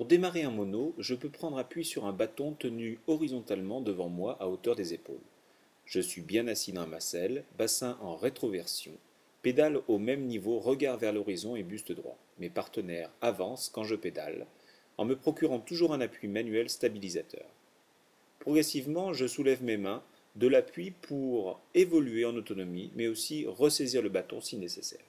Pour démarrer un mono, je peux prendre appui sur un bâton tenu horizontalement devant moi à hauteur des épaules. Je suis bien assis dans ma selle, bassin en rétroversion, pédale au même niveau, regard vers l'horizon et buste droit. Mes partenaires avancent quand je pédale, en me procurant toujours un appui manuel stabilisateur. Progressivement, je soulève mes mains, de l'appui pour évoluer en autonomie, mais aussi ressaisir le bâton si nécessaire.